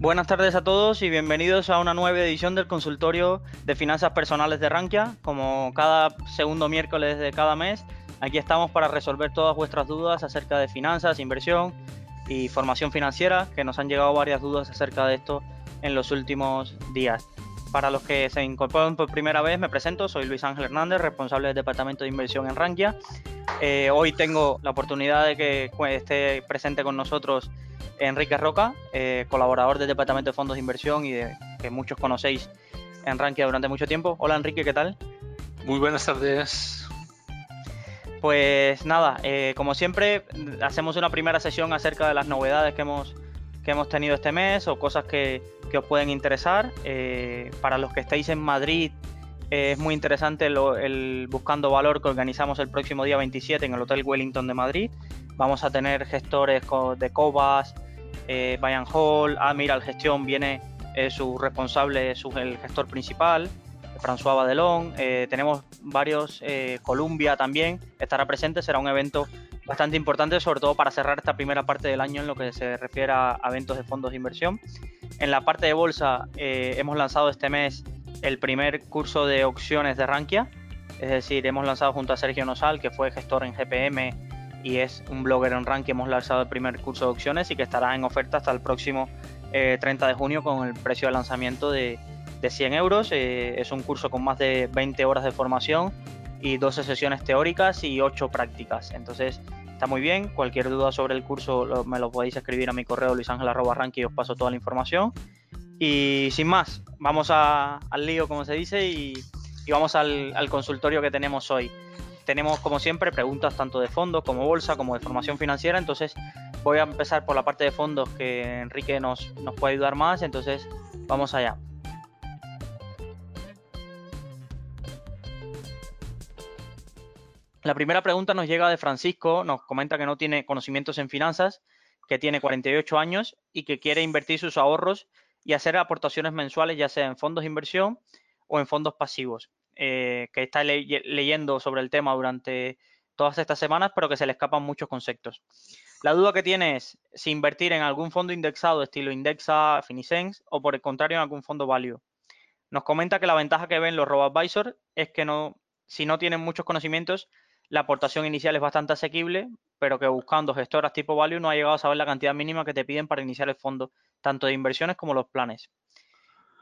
Buenas tardes a todos y bienvenidos a una nueva edición del consultorio de finanzas personales de Rankia. Como cada segundo miércoles de cada mes, aquí estamos para resolver todas vuestras dudas acerca de finanzas, inversión y formación financiera, que nos han llegado varias dudas acerca de esto en los últimos días. Para los que se incorporan por primera vez, me presento, soy Luis Ángel Hernández, responsable del Departamento de Inversión en Rankia. Eh, hoy tengo la oportunidad de que esté presente con nosotros Enrique Roca, eh, colaborador del Departamento de Fondos de Inversión y de, que muchos conocéis en Rankia durante mucho tiempo. Hola Enrique, ¿qué tal? Muy buenas tardes. Pues nada, eh, como siempre, hacemos una primera sesión acerca de las novedades que hemos, que hemos tenido este mes o cosas que, que os pueden interesar. Eh, para los que estáis en Madrid, es muy interesante el Buscando Valor que organizamos el próximo día 27 en el Hotel Wellington de Madrid. Vamos a tener gestores de Cobas, eh, Bayern Hall, mira, el gestión viene eh, su responsable, su, el gestor principal, François Badelón, eh, tenemos varios, eh, Columbia también estará presente, será un evento bastante importante, sobre todo para cerrar esta primera parte del año en lo que se refiere a eventos de fondos de inversión. En la parte de bolsa hemos lanzado este mes el primer curso de opciones de Rankia, es decir, hemos lanzado junto a Sergio Nosal, que fue gestor en GPM y es un blogger en rank que hemos lanzado el primer curso de opciones y que estará en oferta hasta el próximo 30 eh, de junio con el precio de lanzamiento de, 100 euros. Eh, es un curso con más de 20 horas de formación y 12 sesiones teóricas y 8 prácticas. Entonces está muy bien. Cualquier duda sobre el curso me lo podéis escribir a mi correo luisangel.rank y os paso toda la información. Y sin más, vamos al lío, como se dice, y, vamos al, al consultorio que tenemos hoy tenemos como siempre preguntas tanto de fondos como bolsa como de formación financiera. Entonces voy a empezar por la parte de fondos que Enrique nos, puede ayudar más. Entonces vamos allá. La primera pregunta nos llega de Francisco, nos comenta que no tiene conocimientos en finanzas, que tiene 48 años y que quiere invertir sus ahorros y hacer aportaciones mensuales, ya sea en fondos de inversión o en fondos pasivos. Eh, que está leyendo sobre el tema durante todas estas semanas, pero que se le escapan muchos conceptos. La duda que tiene es si invertir en algún fondo indexado estilo Indexa, Finicens o por el contrario en algún fondo value. Nos comenta que la ventaja que ven los robo-advisors es que no, si no tienen muchos conocimientos, la aportación inicial es bastante asequible, pero que buscando gestoras tipo value no ha llegado a saber la cantidad mínima que te piden para iniciar el fondo, tanto de inversiones como los planes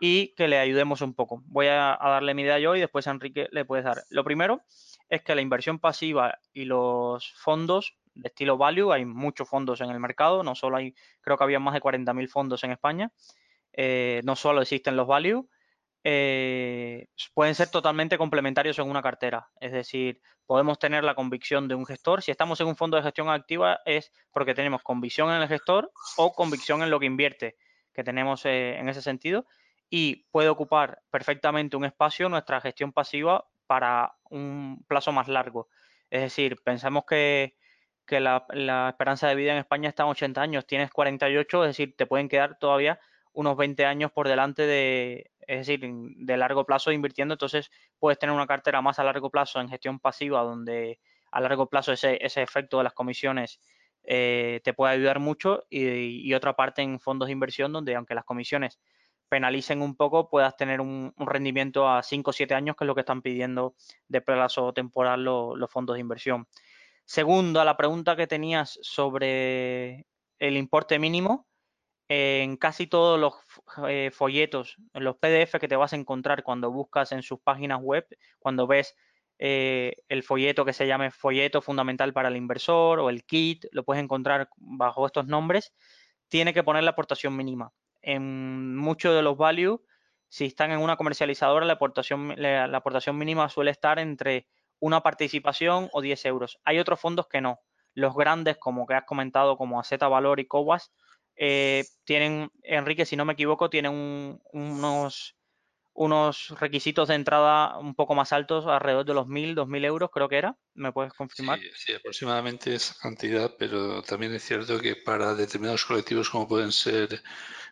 y que le ayudemos un poco. Voy a, darle mi idea yo y después a Enrique le puedes dar. Lo primero es que la inversión pasiva y los fondos de estilo value, hay muchos fondos en el mercado, no solo hay, creo que había más de 40.000 fondos en España, eh, no solo existen los value, eh, pueden ser totalmente complementarios en una cartera. Es decir, podemos tener la convicción de un gestor. Si estamos en un fondo de gestión activa es porque tenemos convicción en el gestor o convicción en lo que invierte, que tenemos eh, en ese sentido y puede ocupar perfectamente un espacio nuestra gestión pasiva para un plazo más largo. Es decir, pensamos que, la, esperanza de vida en España está en 80 años, tienes 48, es decir, te pueden quedar todavía unos 20 años por delante de, es decir, de largo plazo invirtiendo, entonces puedes tener una cartera más a largo plazo en gestión pasiva, donde a largo plazo ese, ese efecto de las comisiones eh, te puede ayudar mucho y, y, otra parte en fondos de inversión, donde aunque las comisiones penalicen un poco, puedas tener un, rendimiento a 5 o 7 años, que es lo que están pidiendo de plazo temporal los fondos de inversión. Segundo, a la pregunta que tenías sobre el importe mínimo, en casi todos los eh, folletos, en los PDF que te vas a encontrar cuando buscas en sus páginas web, cuando ves eh, el folleto que se llame folleto fundamental para el inversor o el kit, lo puedes encontrar bajo estos nombres, tiene que poner la aportación mínima en muchos de los values, si están en una comercializadora, la aportación, la, aportación mínima suele estar entre una participación o 10 euros. Hay otros fondos que no. Los grandes, como que has comentado, como AZ Valor y Cobas, eh, tienen, Enrique, si no me equivoco, tienen unos, unos requisitos de entrada un poco más altos, alrededor de los 1.000, 2.000 euros, creo que era. ¿Me puedes confirmar? Sí, sí, aproximadamente esa cantidad, pero también es cierto que para determinados colectivos, como pueden ser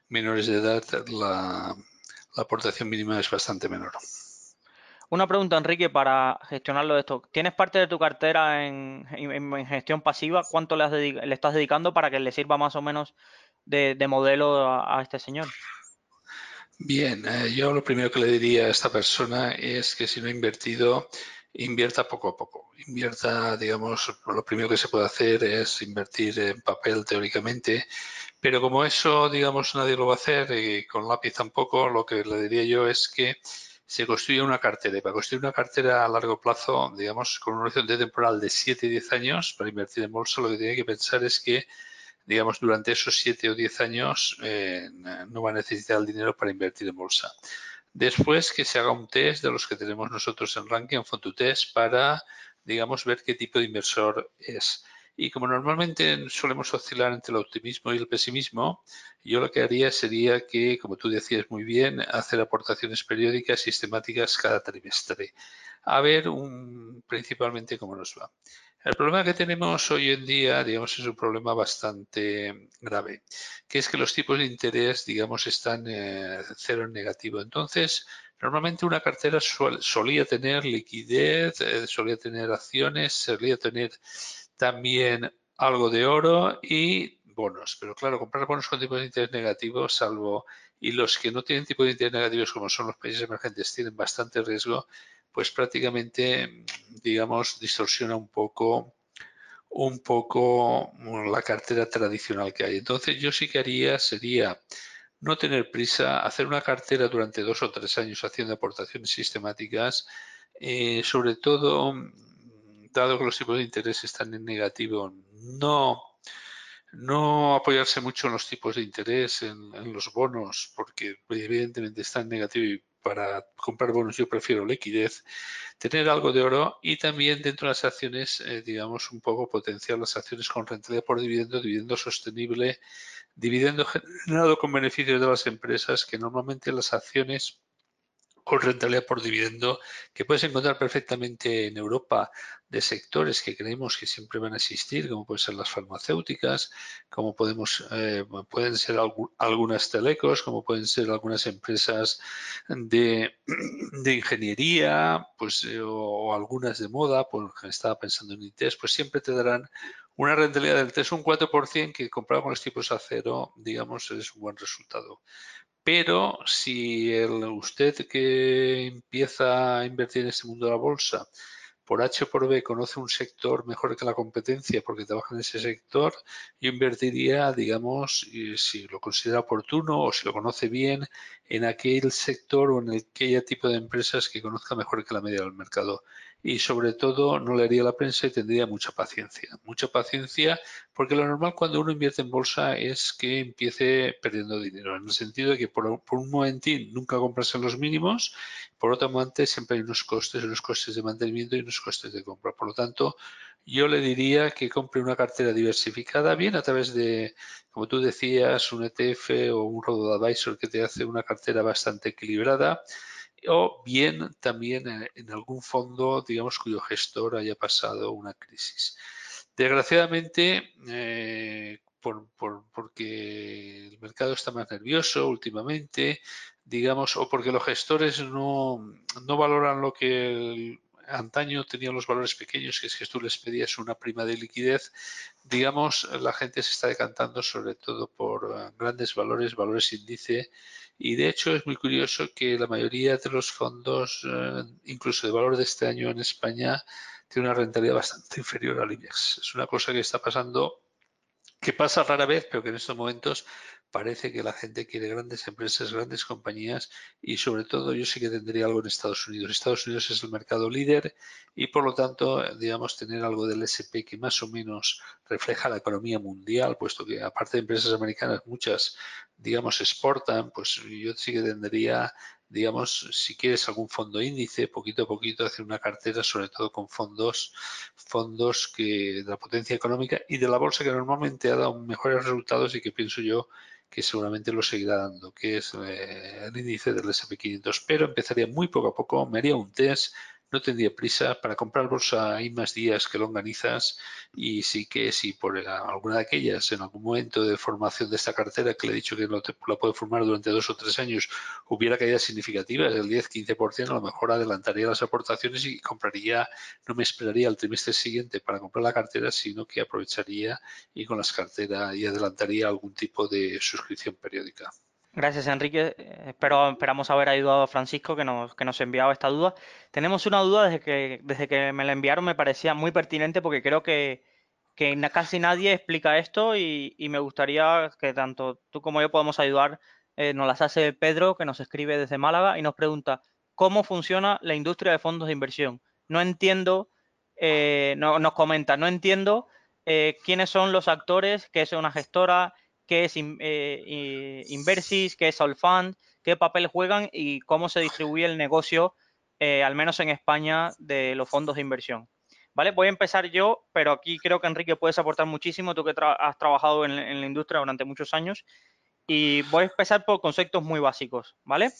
menores de edad, la, aportación mínima es bastante menor. Una pregunta, Enrique, para gestionarlo de esto. ¿Tienes parte de tu cartera en, gestión pasiva? ¿Cuánto le, estás dedicando para que le sirva más o menos de, modelo a, este señor? Bien, eh, yo lo primero que le diría a esta persona es que si no ha invertido, invierta poco a poco. Invierta, digamos, lo primero que se puede hacer es invertir en papel teóricamente, pero como eso, digamos, nadie lo va a hacer y con lápiz tampoco, lo que le diría yo es que se construye una cartera. Y para construir una cartera a largo plazo, digamos, con un horizonte temporal de 7 y 10 años para invertir en bolsa, lo que tiene que pensar es que, digamos, durante esos 7 o 10 años eh, no va a necesitar el dinero para invertir en bolsa. Después que se haga un test de los que tenemos nosotros en Ranking, un test, para, digamos, ver qué tipo de inversor es. Y como normalmente solemos oscilar entre el optimismo y el pesimismo, yo lo que haría sería que, como tú decías muy bien, hacer aportaciones periódicas sistemáticas cada trimestre. A ver un, principalmente cómo nos va. El problema que tenemos hoy en día, digamos, es un problema bastante grave, que es que los tipos de interés, digamos, están eh, cero en negativo. Entonces, normalmente una cartera solía tener liquidez, eh, solía tener acciones, solía tener también algo de oro y bonos. Pero claro, comprar bonos con tipos de interés negativos, salvo y los que no tienen tipo de interés negativos, como son los países emergentes, tienen bastante riesgo, pues prácticamente, digamos, distorsiona un poco un poco la cartera tradicional que hay. Entonces yo sí que haría sería no tener prisa, hacer una cartera durante dos o tres años haciendo aportaciones sistemáticas, eh, sobre todo dado que los tipos de interés están en negativo, no, no apoyarse mucho en los tipos de interés, en, los bonos, porque evidentemente están en negativo y para comprar bonos yo prefiero liquidez, tener algo de oro y también dentro de las acciones, eh, digamos, un poco potenciar las acciones con rentabilidad por dividendo, dividendo sostenible, dividendo generado con beneficios de las empresas, que normalmente las acciones con rentabilidad por dividendo que puedes encontrar perfectamente en Europa de sectores que creemos que siempre van a existir, como pueden ser las farmacéuticas, como podemos, eh, pueden ser algunas telecos, como pueden ser algunas empresas de, de ingeniería, pues eh, o, algunas de moda, pues estaba pensando en ITES, pues siempre te darán una rentabilidad del 3 o un 4% que comparado con los tipos a cero, digamos, es un buen resultado. Pero si usted que empieza a invertir en este mundo de la bolsa por H o por B conoce un sector mejor que la competencia porque trabaja en ese sector, yo invertiría, digamos, si lo considera oportuno o si lo conoce bien, en aquel sector o en aquel tipo de empresas que conozca mejor que la media del mercado y sobre todo no le haría la prensa y tendría mucha paciencia. Mucha paciencia porque lo normal cuando uno invierte en bolsa es que empiece perdiendo dinero, en el sentido de que por, un momentín nunca compras en los mínimos, por otro momento siempre hay unos costes, unos costes de mantenimiento y unos costes de compra. Por lo tanto, yo le diría que compre una cartera diversificada, bien a través de, como tú decías, un ETF o un robo advisor que te hace una cartera bastante equilibrada o bien también en, algún fondo, digamos, cuyo gestor haya pasado una crisis. Desgraciadamente, eh, porque el mercado está más nervioso últimamente, digamos, o porque los gestores no, no valoran lo que antaño tenían los valores pequeños, que es que tú les pedías una prima de liquidez, digamos, la gente se está decantando sobre todo por eh, grandes valores, valores índice, y de hecho es muy curioso que la mayoría de los fondos, eh, incluso de valor de este año en España, tiene una rentabilidad bastante inferior al IBEX. Es una cosa que está pasando, que pasa rara vez, pero que en estos momentos parece que la gente quiere grandes empresas, grandes compañías y sobre todo yo sí que tendría algo en Estados Unidos. Estados Unidos es el mercado líder y por lo tanto, digamos, tener algo del SP que más o menos refleja la economía mundial, puesto que aparte de empresas americanas, muchas, digamos, exportan, pues yo sí que tendría digamos, si quieres algún fondo índice, poquito a poquito hacer una cartera, sobre todo con fondos, fondos que de la potencia económica y de la bolsa que normalmente ha dado mejores resultados y que pienso yo que seguramente lo seguirá dando, que es el índice del S&P 500. Pero empezaría muy poco a poco, me haría un test, no tendría prisa para comprar bolsa hay más días que longanizas y sí que si por alguna de aquellas en algún momento de formación de esta cartera que le he dicho que no la puede formar durante dos o tres años hubiera caídas significativas del 10-15% a lo mejor adelantaría las aportaciones y compraría no me esperaría al trimestre siguiente para comprar la cartera sino que aprovecharía y con las carteras y adelantaría algún tipo de suscripción periódica. Gracias, Enrique. Espero, esperamos haber ayudado a Francisco que nos, que nos enviaba esta duda. Tenemos una duda desde que, desde que me la enviaron, me parecía muy pertinente porque creo que, que casi nadie explica esto y, me gustaría que tanto tú como yo podamos ayudar. Eh, nos las hace Pedro, que nos escribe desde Málaga y nos pregunta cómo funciona la industria de fondos de inversión. No entiendo, eh, no, nos comenta, no entiendo eh, quiénes son los actores, qué es una gestora, qué es eh, Inversis, qué es Allfund, qué papel juegan y cómo se distribuye el negocio, eh, al menos en España, de los fondos de inversión. ¿Vale? Voy a empezar yo, pero aquí creo que Enrique puedes aportar muchísimo, tú que has trabajado en, la industria durante muchos años. Y voy a empezar por conceptos muy básicos, ¿vale?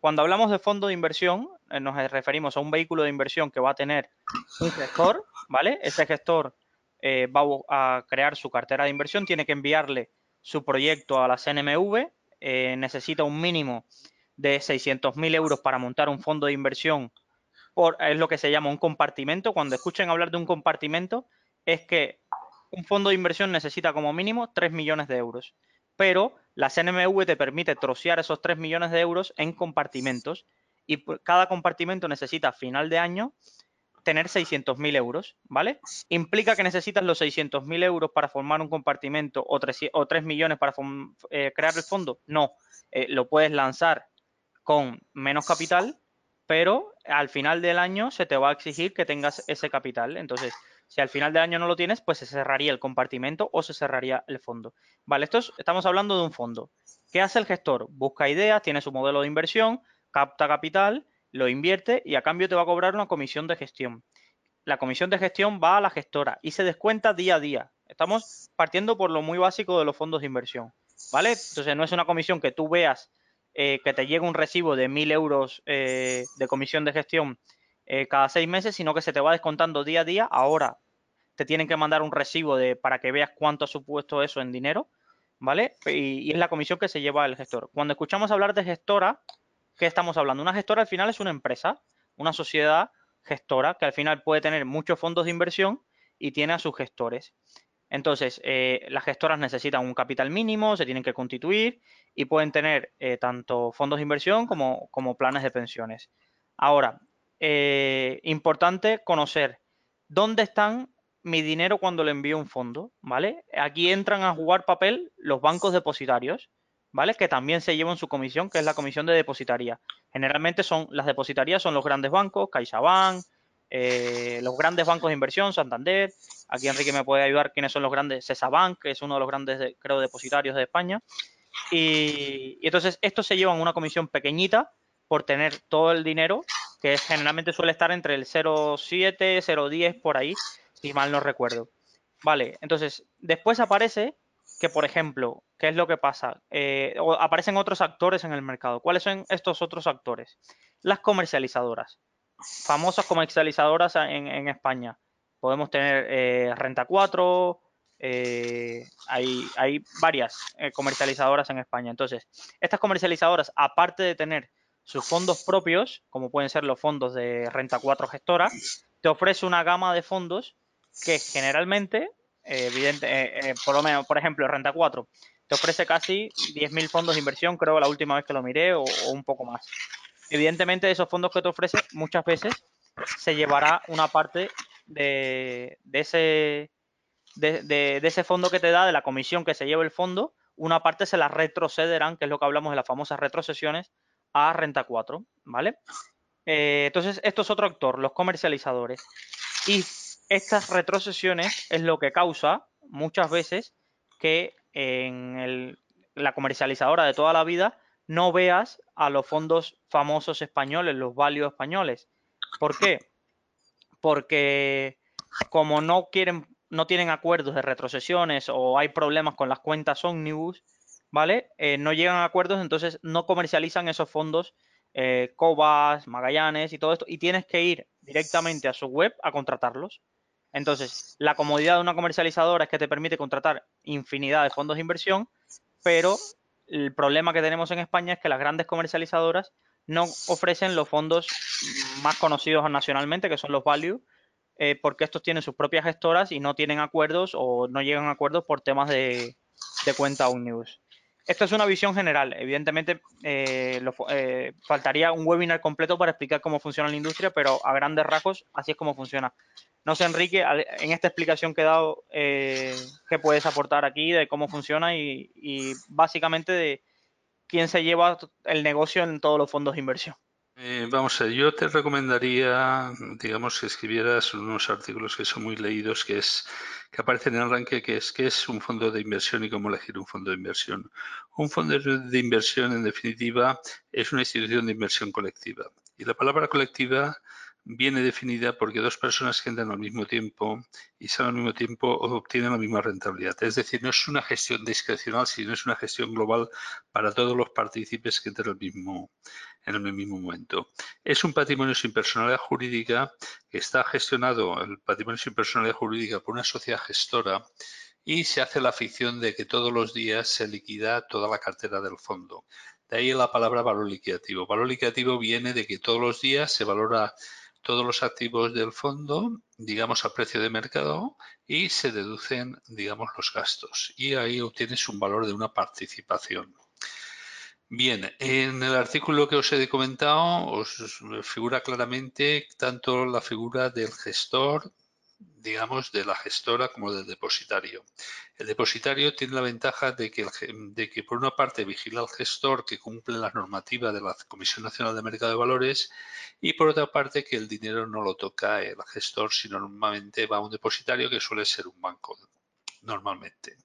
Cuando hablamos de fondo de inversión, eh, nos referimos a un vehículo de inversión que va a tener un gestor, ¿vale? Ese gestor va a crear su cartera de inversión, tiene que enviarle su proyecto a la CNMV, eh, necesita un mínimo de 600.000 euros para montar un fondo de inversión, por, es lo que se llama un compartimento. Cuando escuchen hablar de un compartimento, es que un fondo de inversión necesita como mínimo 3 millones de euros, pero la CNMV te permite trocear esos 3 millones de euros en compartimentos y cada compartimento necesita final de año tener 600.000 euros, ¿vale? ¿Implica que necesitas los 600.000 euros para formar un compartimento o 3, o 3 millones para eh, crear el fondo? No, eh, lo puedes lanzar con menos capital, pero al final del año se te va a exigir que tengas ese capital. Entonces, si al final del año no lo tienes, pues se cerraría el compartimento o se cerraría el fondo. Vale, esto estamos hablando de un fondo. ¿Qué hace el gestor? Busca ideas, tiene su modelo de inversión, capta capital lo invierte y a cambio te va a cobrar una comisión de gestión. La comisión de gestión va a la gestora y se descuenta día a día. Estamos partiendo por lo muy básico de los fondos de inversión, ¿vale? Entonces no es una comisión que tú veas eh, que te llegue un recibo de mil euros eh, de comisión de gestión eh, cada seis meses, sino que se te va descontando día a día. Ahora te tienen que mandar un recibo de, para que veas cuánto ha supuesto eso en dinero, ¿vale? y es la comisión que se lleva el gestor. Cuando escuchamos hablar de gestora, ¿qué estamos hablando? Una gestora al final es una empresa, una sociedad gestora que al final puede tener muchos fondos de inversión y tiene a sus gestores. Entonces, eh, las gestoras necesitan un capital mínimo, se tienen que constituir y pueden tener eh, tanto fondos de inversión como, como, planes de pensiones. Ahora, eh, importante conocer dónde están mi dinero cuando le envío un fondo, ¿vale? Aquí entran a jugar papel los bancos depositarios. ¿Vale? Que también se llevan su comisión, que es la comisión de depositaría. Generalmente son las depositarías son los grandes bancos, CaixaBank, eh, los grandes bancos de inversión, Santander. Aquí Enrique me puede ayudar quiénes son los grandes, Cesabank, que es uno de los grandes, creo, depositarios de España. Y, entonces estos se llevan una comisión pequeñita por tener todo el dinero, que generalmente suele estar entre el 0,7, 0,10 por ahí, si mal no recuerdo. Vale, entonces después aparece que, por ejemplo, ¿qué es lo que pasa? Eh, aparecen otros actores en el mercado. ¿Cuáles son estos otros actores? Las comercializadoras. Famosas comercializadoras en, España. Podemos tener eh, Renta 4, eh, hay, hay, varias comercializadoras en España. Entonces, estas comercializadoras, aparte de tener sus fondos propios, como pueden ser los fondos de Renta 4 gestora, te ofrece una gama de fondos que generalmente evidente, eh, eh, por lo menos, por ejemplo, Renta 4 te ofrece casi 10.000 fondos de inversión, creo la última vez que lo miré, o, un poco más. Evidentemente, esos fondos que te ofrece, muchas veces se llevará una parte de, ese, de, ese fondo que te da, de la comisión que se lleva el fondo, una parte se la retrocederán, que es lo que hablamos de las famosas retrocesiones, a Renta 4, ¿vale? Eh, entonces, esto es otro actor, los comercializadores. Y estas retrocesiones es lo que causa muchas veces que en la comercializadora de toda la vida no veas a los fondos famosos españoles, los válidos españoles. ¿Por qué? Porque como no quieren, no tienen acuerdos de retrocesiones o hay problemas con las cuentas omnibus, ¿vale? Eh, no llegan a acuerdos, entonces no comercializan esos fondos eh, Cobas, Magallanes y todo esto, y tienes que ir directamente a su web a contratarlos. Entonces, la comodidad de una comercializadora es que te permite contratar infinidad de fondos de inversión, pero el problema que tenemos en España es que las grandes comercializadoras no ofrecen los fondos más conocidos nacionalmente, que son los value, eh, porque estos tienen sus propias gestoras y no tienen acuerdos o no llegan a acuerdos por temas de, de cuenta Omnibus. Esto es una visión general. Evidentemente, eh, eh, faltaría un webinar completo para explicar cómo funciona la industria, pero a grandes rasgos así es como funciona. No sé, Enrique, en esta explicación que he dado, eh, ¿qué puedes aportar aquí de cómo funciona y, y, básicamente de quién se lleva el negocio en todos los fondos de inversión? Vamos a ver, yo te recomendaría, digamos, que escribieras unos artículos que son muy leídos, que es que aparecen en el arranque, que es qué es un fondo de inversión y cómo elegir un fondo de inversión. Un fondo de inversión, en definitiva, es una institución de inversión colectiva. Y la palabra colectiva viene definida porque dos personas que entran al mismo tiempo y salen al mismo tiempo obtienen la misma rentabilidad. Es decir, no es una gestión discrecional, sino es una gestión global para todos los partícipes que entran al mismo, en el mismo momento. Es un patrimonio sin personalidad jurídica que está gestionado, el patrimonio sin personalidad jurídica, por una sociedad gestora y se hace la ficción de que todos los días se liquida toda la cartera del fondo. De ahí la palabra valor liquidativo. Valor liquidativo viene de que todos los días se valora todos los activos del fondo, digamos, a precio de mercado y se deducen, digamos, los gastos. Y ahí obtienes un valor de una participación. Bien, en el artículo que os he comentado os figura claramente tanto la figura del gestor, digamos, de la gestora como del depositario. El depositario tiene la ventaja de que, de que, por una parte, vigila al gestor que cumple la normativa de la Comisión Nacional de Mercado de Valores y, por otra parte, que el dinero no lo toca el gestor, sino normalmente va a un depositario que suele ser un banco, normalmente.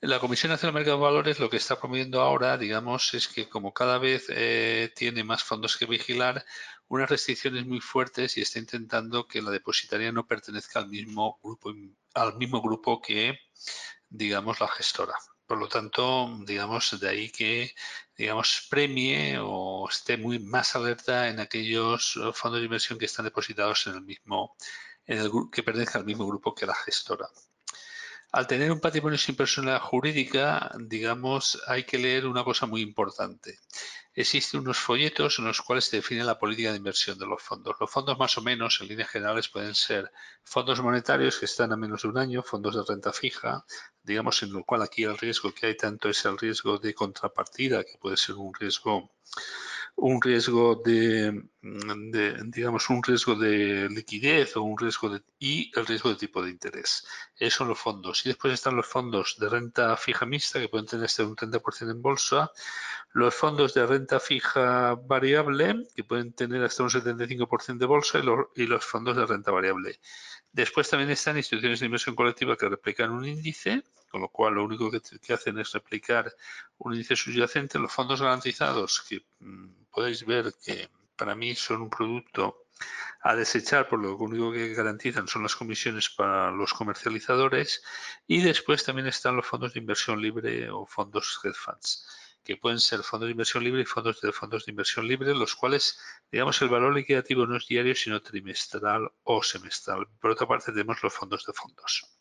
La Comisión Nacional de Mercado de Valores lo que está promoviendo ahora, digamos, es que como cada vez eh, tiene más fondos que vigilar, unas restricciones muy fuertes y está intentando que la depositaria no pertenezca al mismo grupo, al mismo grupo que, digamos, la gestora. Por lo tanto, digamos, de ahí que, digamos, premie o esté muy más alerta en aquellos fondos de inversión que están depositados en el mismo, en el que pertenezcan al mismo grupo que la gestora. Al tener un patrimonio sin personalidad jurídica, digamos, hay que leer una cosa muy importante. Existen unos folletos en los cuales se define la política de inversión de los fondos. Los fondos más o menos, en líneas generales, pueden ser fondos monetarios que están a menos de un año, fondos de renta fija, digamos, en lo cual aquí el riesgo que hay tanto es el riesgo de contrapartida, que puede ser un riesgo un riesgo de, digamos, un riesgo de liquidez o un riesgo de, y el riesgo de tipo de interés. Esos son los fondos. Y después están los fondos de renta fija mixta que pueden tener hasta un 30% en bolsa, los fondos de renta fija variable que pueden tener hasta un 75% de bolsa y los, fondos de renta variable. Después también están instituciones de inversión colectiva que replican un índice, con lo cual lo único que, hacen es replicar un índice subyacente. Los fondos garantizados, que mm, podéis ver que para mí son un producto a desechar, por lo único que garantizan son las comisiones para los comercializadores. Y después también están los fondos de inversión libre o fondos hedge funds que pueden ser fondos de inversión libre y fondos de fondos de inversión libre, los cuales, digamos, el valor liquidativo no es diario, sino trimestral o semestral. Por otra parte, tenemos los fondos de fondos.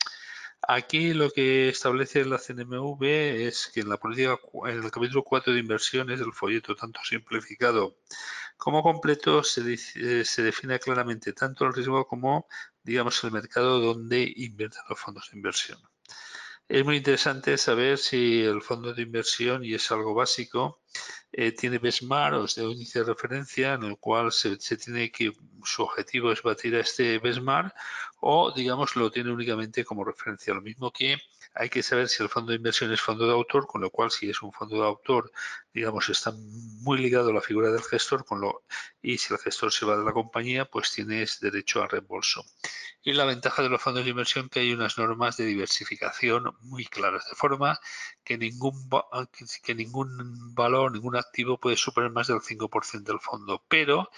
Aquí lo que establece la CNMV es que en la política, en el capítulo 4 de inversiones del folleto, tanto simplificado como completo, se, se define claramente tanto el riesgo como, digamos, el mercado donde invierten los fondos de inversión. Es muy interesante saber si el fondo de inversión, y es algo básico, eh, tiene benchmark o es de índice de referencia en el cual se, tiene que su objetivo es batir a este benchmark o digamos lo tiene únicamente como referencia. Lo mismo que hay que saber si el fondo de inversión es fondo de autor, con lo cual si es un fondo de autor, digamos, está muy ligado a la figura del gestor, con lo, y si el gestor se va de la compañía, pues tienes derecho a reembolso. Y la ventaja de los fondos de inversión que hay unas normas de diversificación muy claras, de forma que ningún, que ningún valor, ningún activo puede superar más del 5% del fondo, pero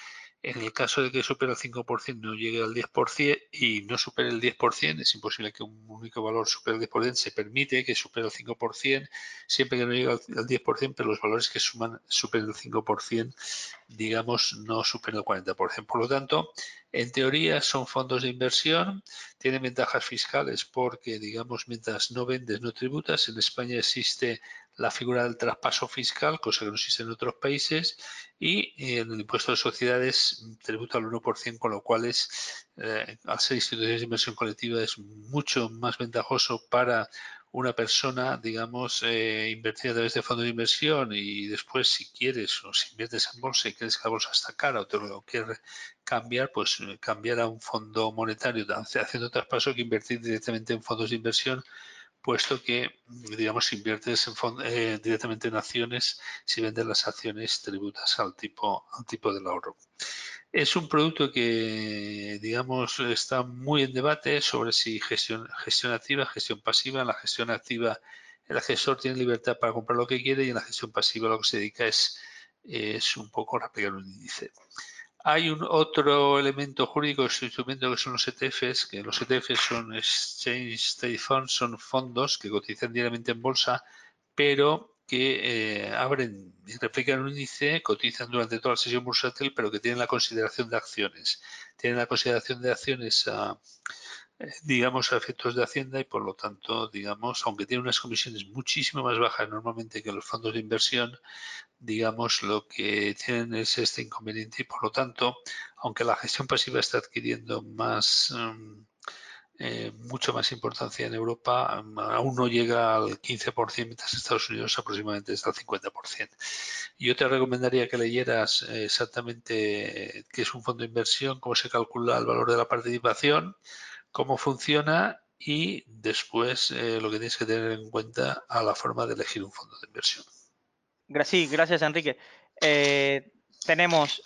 En el caso de que supere el 5% no llegue al 10% y no supere el 10%, es imposible que un único valor supere el 10%, se permite que supere el 5%, siempre que no llegue al 10%, pero los valores que suman superen el 5%, digamos, no superen el 40%. Por lo tanto, en teoría son fondos de inversión, tienen ventajas fiscales porque, digamos, mientras no vendes no tributas. En España existe la figura del traspaso fiscal, cosa que no existe en otros países, y en el impuesto de sociedades tributa al 1%, con lo cual es, eh, al ser instituciones de inversión colectiva, es mucho más ventajoso para una persona, digamos, eh, invertir a través de fondos de inversión y después si quieres o si inviertes en bolsa y crees que la bolsa está cara o te lo quieres cambiar, pues eh, cambiar a un fondo monetario haciendo traspaso que invertir directamente en fondos de inversión puesto que, digamos, inviertes en eh, directamente en acciones, si vendes las acciones tributas al tipo, al tipo del ahorro. Es un producto que, digamos, está muy en debate sobre si gestión, activa, gestión pasiva. En la gestión activa, el gestor tiene libertad para comprar lo que quiere y en la gestión pasiva lo que se dedica es, es un poco replicar un índice. Hay un otro elemento jurídico, instrumento que son los ETFs, que los ETFs son Exchange Trade Funds, son fondos que cotizan diariamente en bolsa, pero que eh, abren y replican un índice, cotizan durante toda la sesión bursátil, pero que tienen la consideración de acciones. Tienen la consideración de acciones a, digamos, a efectos de Hacienda y por lo tanto, digamos, aunque tienen unas comisiones muchísimo más bajas normalmente que los fondos de inversión, digamos, lo que tienen es este inconveniente y por lo tanto, aunque la gestión pasiva está adquiriendo más... Mm, eh, mucho más importancia en Europa, aún no llega al 15%, mientras en Estados Unidos aproximadamente está al 50%. Yo te recomendaría que leyeras eh, exactamente qué es un fondo de inversión, cómo se calcula el valor de la participación, cómo funciona y después eh, lo que tienes que tener en cuenta a la forma de elegir un fondo de inversión. Sí, gracias Enrique. tenemos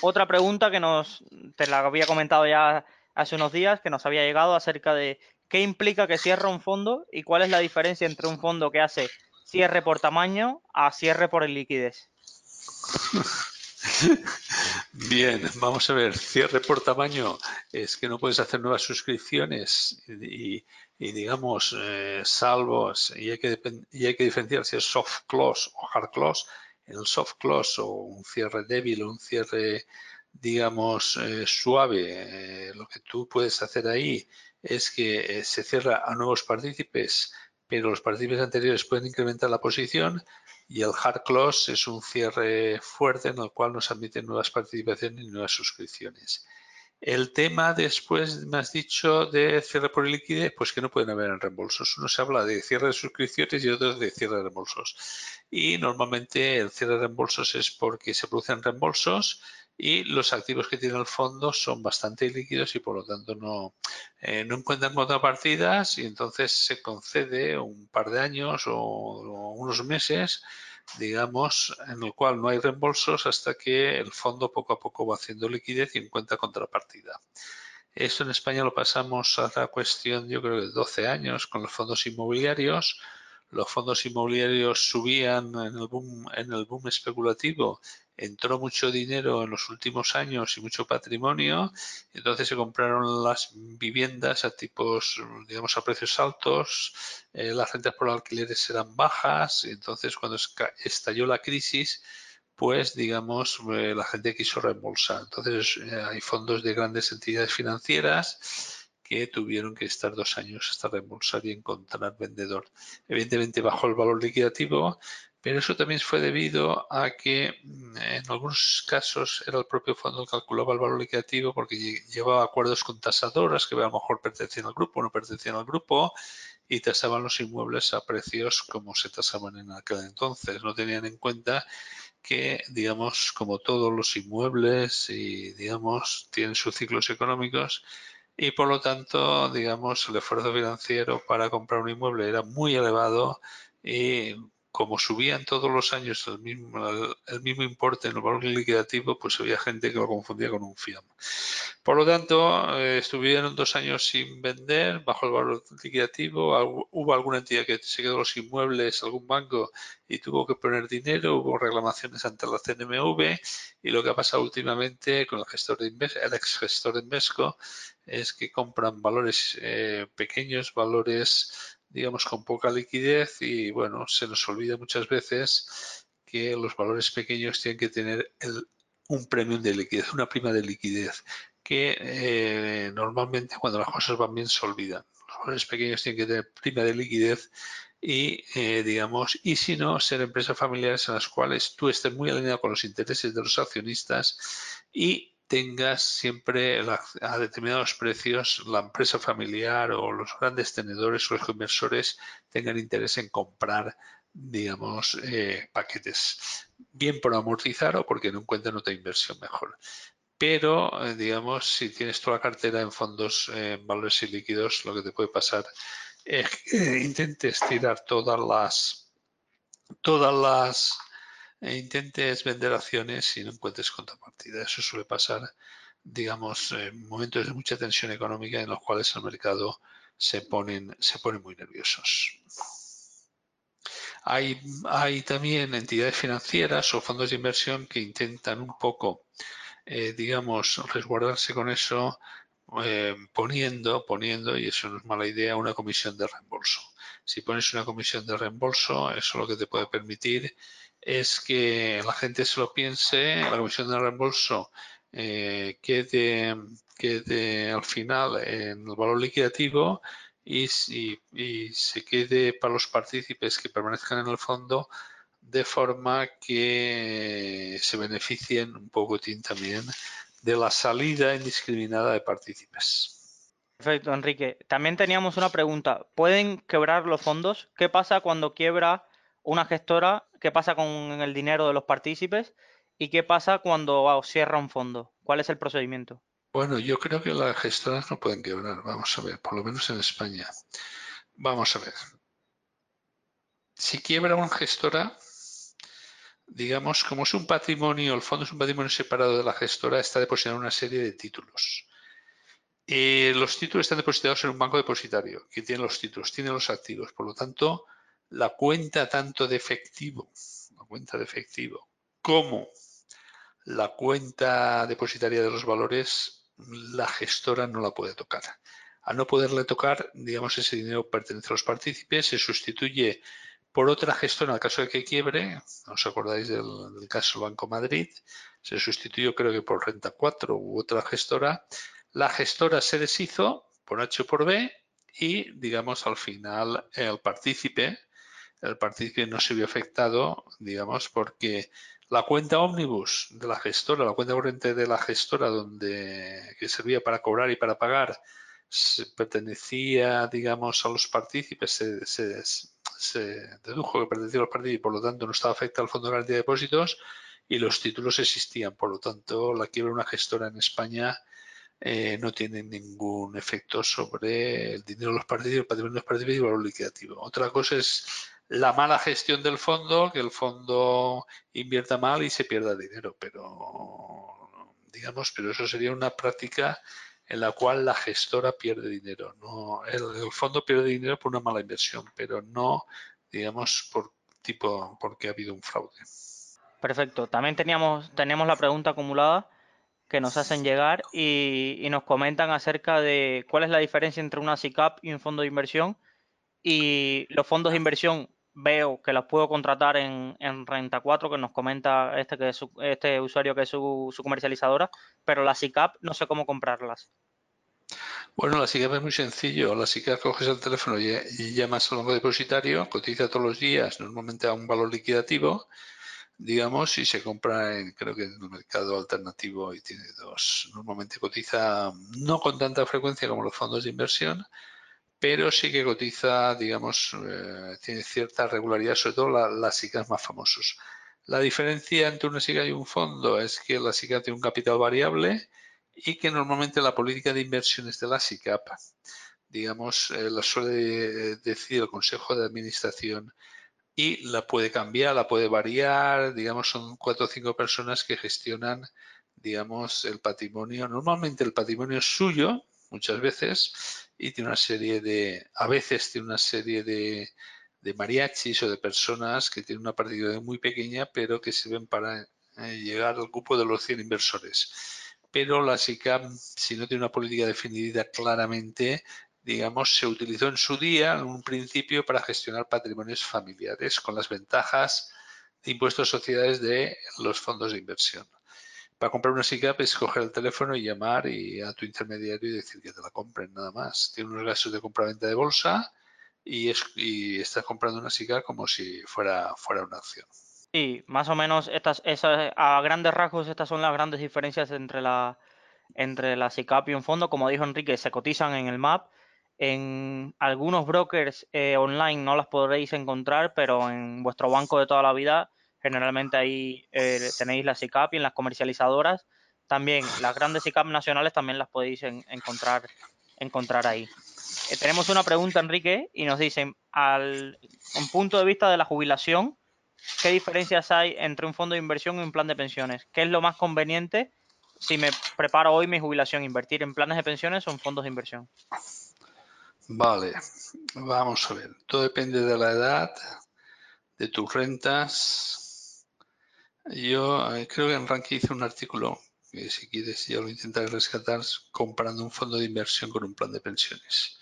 otra pregunta que nos te la había comentado ya hace unos días que nos había llegado acerca de qué implica que cierra un fondo y cuál es la diferencia entre un fondo que hace cierre por tamaño a cierre por liquidez. Bien, vamos a ver, cierre por tamaño es que no puedes hacer nuevas suscripciones y, digamos, eh, salvos, y hay, que, y hay que diferenciar si es soft close o hard close. En el soft close o un cierre débil o un cierre digamos, eh, suave, eh, lo que tú puedes hacer ahí es que eh, se cierra a nuevos partícipes, pero los partícipes anteriores pueden incrementar la posición y el hard close es un cierre fuerte en el cual no se admiten nuevas participaciones ni nuevas suscripciones. El tema después, me has dicho, de cierre por liquidez, pues que no pueden haber reembolsos. Uno se habla de cierre de suscripciones y otro de cierre de reembolsos. Y normalmente el cierre de reembolsos es porque se producen reembolsos y los activos que tiene el fondo son bastante líquidos y por lo tanto no, eh, no encuentran contrapartidas y entonces se concede un par de años o, unos meses digamos, en el cual no hay reembolsos hasta que el fondo poco a poco va haciendo liquidez y encuentra contrapartida. Esto en España lo pasamos a la cuestión, yo creo, de 12 años con los fondos inmobiliarios. Los fondos inmobiliarios subían en el boom, en el boom especulativo entró mucho dinero en los últimos años y mucho patrimonio, entonces se compraron las viviendas a tipos, digamos, a precios altos, eh, las rentas por alquileres eran bajas, entonces cuando estalló la crisis, pues digamos, eh, la gente quiso reembolsar. Entonces eh, hay fondos de grandes entidades financieras que tuvieron que estar dos años hasta reembolsar y encontrar vendedor. Evidentemente bajó el valor liquidativo, pero eso también fue debido a que mm, en algunos casos era el propio fondo que calculaba el valor liquidativo porque llevaba acuerdos con tasadoras que a lo mejor pertenecían al grupo o no pertenecían al grupo y tasaban los inmuebles a precios como se tasaban en aquel entonces. No tenían en cuenta que, digamos, como todos los inmuebles y, digamos, tienen sus ciclos económicos y por lo tanto, digamos, el esfuerzo financiero para comprar un inmueble era muy elevado y como subían todos los años el mismo, importe en el valor liquidativo, pues había gente que lo confundía con un FIAM. Por lo tanto, eh, estuvieron dos años sin vender bajo el valor liquidativo. Hubo alguna entidad que se quedó los inmuebles, algún banco, y tuvo que poner dinero. Hubo reclamaciones ante la CNMV. Y lo que ha pasado últimamente con el gestor de el ex gestor de Invesco es que compran valores eh, pequeños, valores digamos, con poca liquidez y, bueno, se nos olvida muchas veces que los valores pequeños tienen que tener un premio de liquidez, una prima de liquidez, que eh, normalmente cuando las cosas van bien se olvidan. Los valores pequeños tienen que tener prima de liquidez y, eh, digamos, y si no, ser empresas familiares en las cuales tú estés muy alineado con los intereses de los accionistas y tengas siempre a determinados precios la empresa familiar o los grandes tenedores o los inversores tengan interés en comprar digamos eh, paquetes. Bien por amortizar o porque no encuentran otra inversión mejor. Pero eh, digamos si tienes toda la cartera en fondos en valores ilíquidos lo que te puede pasar es que intentes tirar todas las todas las e intentes vender acciones y no encuentres contrapartida. Eso suele pasar, digamos, en momentos de mucha tensión económica en los cuales el mercado se ponen, se muy nerviosos. Hay, hay también entidades financieras o fondos de inversión que intentan un poco, eh, digamos, resguardarse con eso, eh, poniendo, poniendo, y eso no es mala idea, una comisión de reembolso. Si pones una comisión de reembolso, eso lo que te puede permitir es que la gente se lo piense, la comisión de reembolso eh, quede, quede, al final en el valor liquidativo y, se quede para los partícipes que permanezcan en el fondo de forma que se beneficien un poco también de la salida indiscriminada de partícipes. Perfecto, Enrique. También teníamos una pregunta. ¿Pueden quebrar los fondos? ¿Qué pasa cuando quiebra una gestora, qué pasa con el dinero de los partícipes y qué pasa cuando cierra un fondo. ¿Cuál es el procedimiento? Bueno, yo creo que las gestoras no pueden quebrar, vamos a ver, por lo menos en España. Vamos a ver. Si quiebra una gestora, digamos, como es un patrimonio, el fondo es un patrimonio separado de la gestora, está depositando una serie de títulos. Eh, los títulos están depositados en un banco depositario que tiene los títulos, tiene los activos. Por lo tanto, la cuenta tanto de efectivo, cuenta de efectivo, como la cuenta depositaria de los valores, la gestora no la puede tocar. Al no poderle tocar, digamos, ese dinero pertenece a los partícipes, se sustituye por otra gestora en el caso de que quiebre, ¿os acordáis del, caso Banco Madrid? Se sustituyó creo que por Renta 4 u otra gestora. La gestora se deshizo por H o por B y, digamos, al final el partícipe el partícipe no se vio afectado, digamos, porque la cuenta ómnibus de la gestora, la cuenta corriente de la gestora donde que servía para cobrar y para pagar, se pertenecía, digamos, a los partícipes, se, dedujo que pertenecía a los partícipes, por lo tanto no estaba afectado al Fondo de Garantía de Depósitos y los títulos existían. Por lo tanto, la quiebra de una gestora en España eh, no tiene ningún efecto sobre el dinero de los partícipes, el patrimonio de los y el valor liquidativo. Otra cosa es la mala gestión del fondo, que el fondo invierta mal y se pierda dinero, pero digamos, pero eso sería una práctica en la cual la gestora pierde dinero. No, el, fondo pierde dinero por una mala inversión, pero no, digamos, por tipo porque ha habido un fraude. Perfecto. También teníamos, tenemos la pregunta acumulada que nos hacen llegar y, y, nos comentan acerca de cuál es la diferencia entre una SICAP y un fondo de inversión. Y los fondos de inversión veo que las puedo contratar en, Renta 4, que nos comenta este, que este usuario que es su, comercializadora, pero la SICAP no sé cómo comprarlas. Bueno, la SICAP es muy sencillo. La SICAP coges el teléfono y, llamas al banco depositario, cotiza todos los días, normalmente a un valor liquidativo, digamos, y se compra en, creo que en el mercado alternativo y tiene dos. Normalmente cotiza no con tanta frecuencia como los fondos de inversión, pero sí que cotiza, digamos, eh, tiene cierta regularidad, sobre todo las SICAs más famosos. La diferencia entre una SICA y un fondo es que la SICA tiene un capital variable y que normalmente la política de inversiones de la SICAP, digamos, eh, la suele decir el Consejo de Administración y la puede cambiar, la puede variar, digamos, son cuatro o cinco personas que gestionan, digamos, el patrimonio. Normalmente el patrimonio es suyo, muchas veces, y tiene una serie de, a veces tiene una serie de, mariachis o de personas que tienen una partida muy pequeña, pero que sirven para eh, llegar al grupo de los 100 inversores. Pero la SICAM, si no tiene una política definida claramente, digamos, se utilizó en su día, en un principio, para gestionar patrimonios familiares con las ventajas de impuestos sociedades de los fondos de inversión. Para comprar una SICAP es coger el teléfono y llamar y a tu intermediario y decir que te la compren, nada más. Tiene unos gastos de compra-venta de bolsa y, es, y estás comprando una SICAP como si fuera, fuera una acción. Sí, más o menos estas, esas, a grandes rasgos estas son las grandes diferencias entre la entre la SICAP y un fondo. Como dijo Enrique, se cotizan en el MAP. En algunos brokers eh, online no las podréis encontrar, pero en vuestro banco de toda la vida generalmente ahí eh, tenéis la SICAP y en las comercializadoras también las grandes SICAP nacionales también las podéis encontrar encontrar ahí. Eh, tenemos una pregunta, Enrique, y nos dicen, al un punto de vista de la jubilación, ¿qué diferencias hay entre un fondo de inversión y un plan de pensiones? ¿Qué es lo más conveniente si me preparo hoy mi jubilación? ¿Invertir en planes de pensiones o en fondos de inversión? Vale, vamos a ver. Todo depende de la edad, de tus rentas. Yo creo que en Ranking hice un artículo que si quieres ya lo intentaré rescatar comparando un fondo de inversión con un plan de pensiones.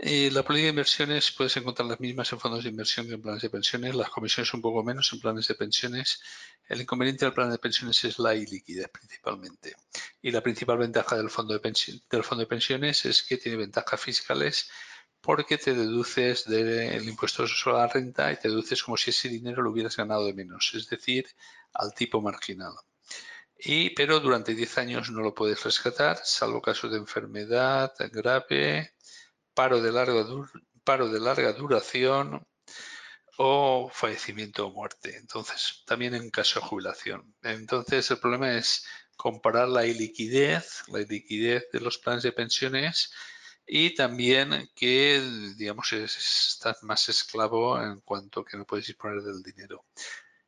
La política de inversiones puedes encontrar las mismas en fondos de inversión que en planes de pensiones, las comisiones un poco menos en planes de pensiones. El inconveniente del plan de pensiones es la iliquidez principalmente. Y la principal ventaja del fondo de, del fondo de pensiones es que tiene ventajas fiscales porque te deduces del impuesto sobre la renta y te deduces como si ese dinero lo hubieras ganado de menos, es decir, al tipo marginal. Y, pero durante 10 años no lo puedes rescatar, salvo casos de enfermedad grave, paro de larga, paro de larga duración o fallecimiento o muerte. Entonces, también en caso de jubilación. Entonces, el problema es comparar la iliquidez, la iliquidez de los planes de pensiones y también que, digamos, estás más esclavo en cuanto que no puedes disponer del dinero.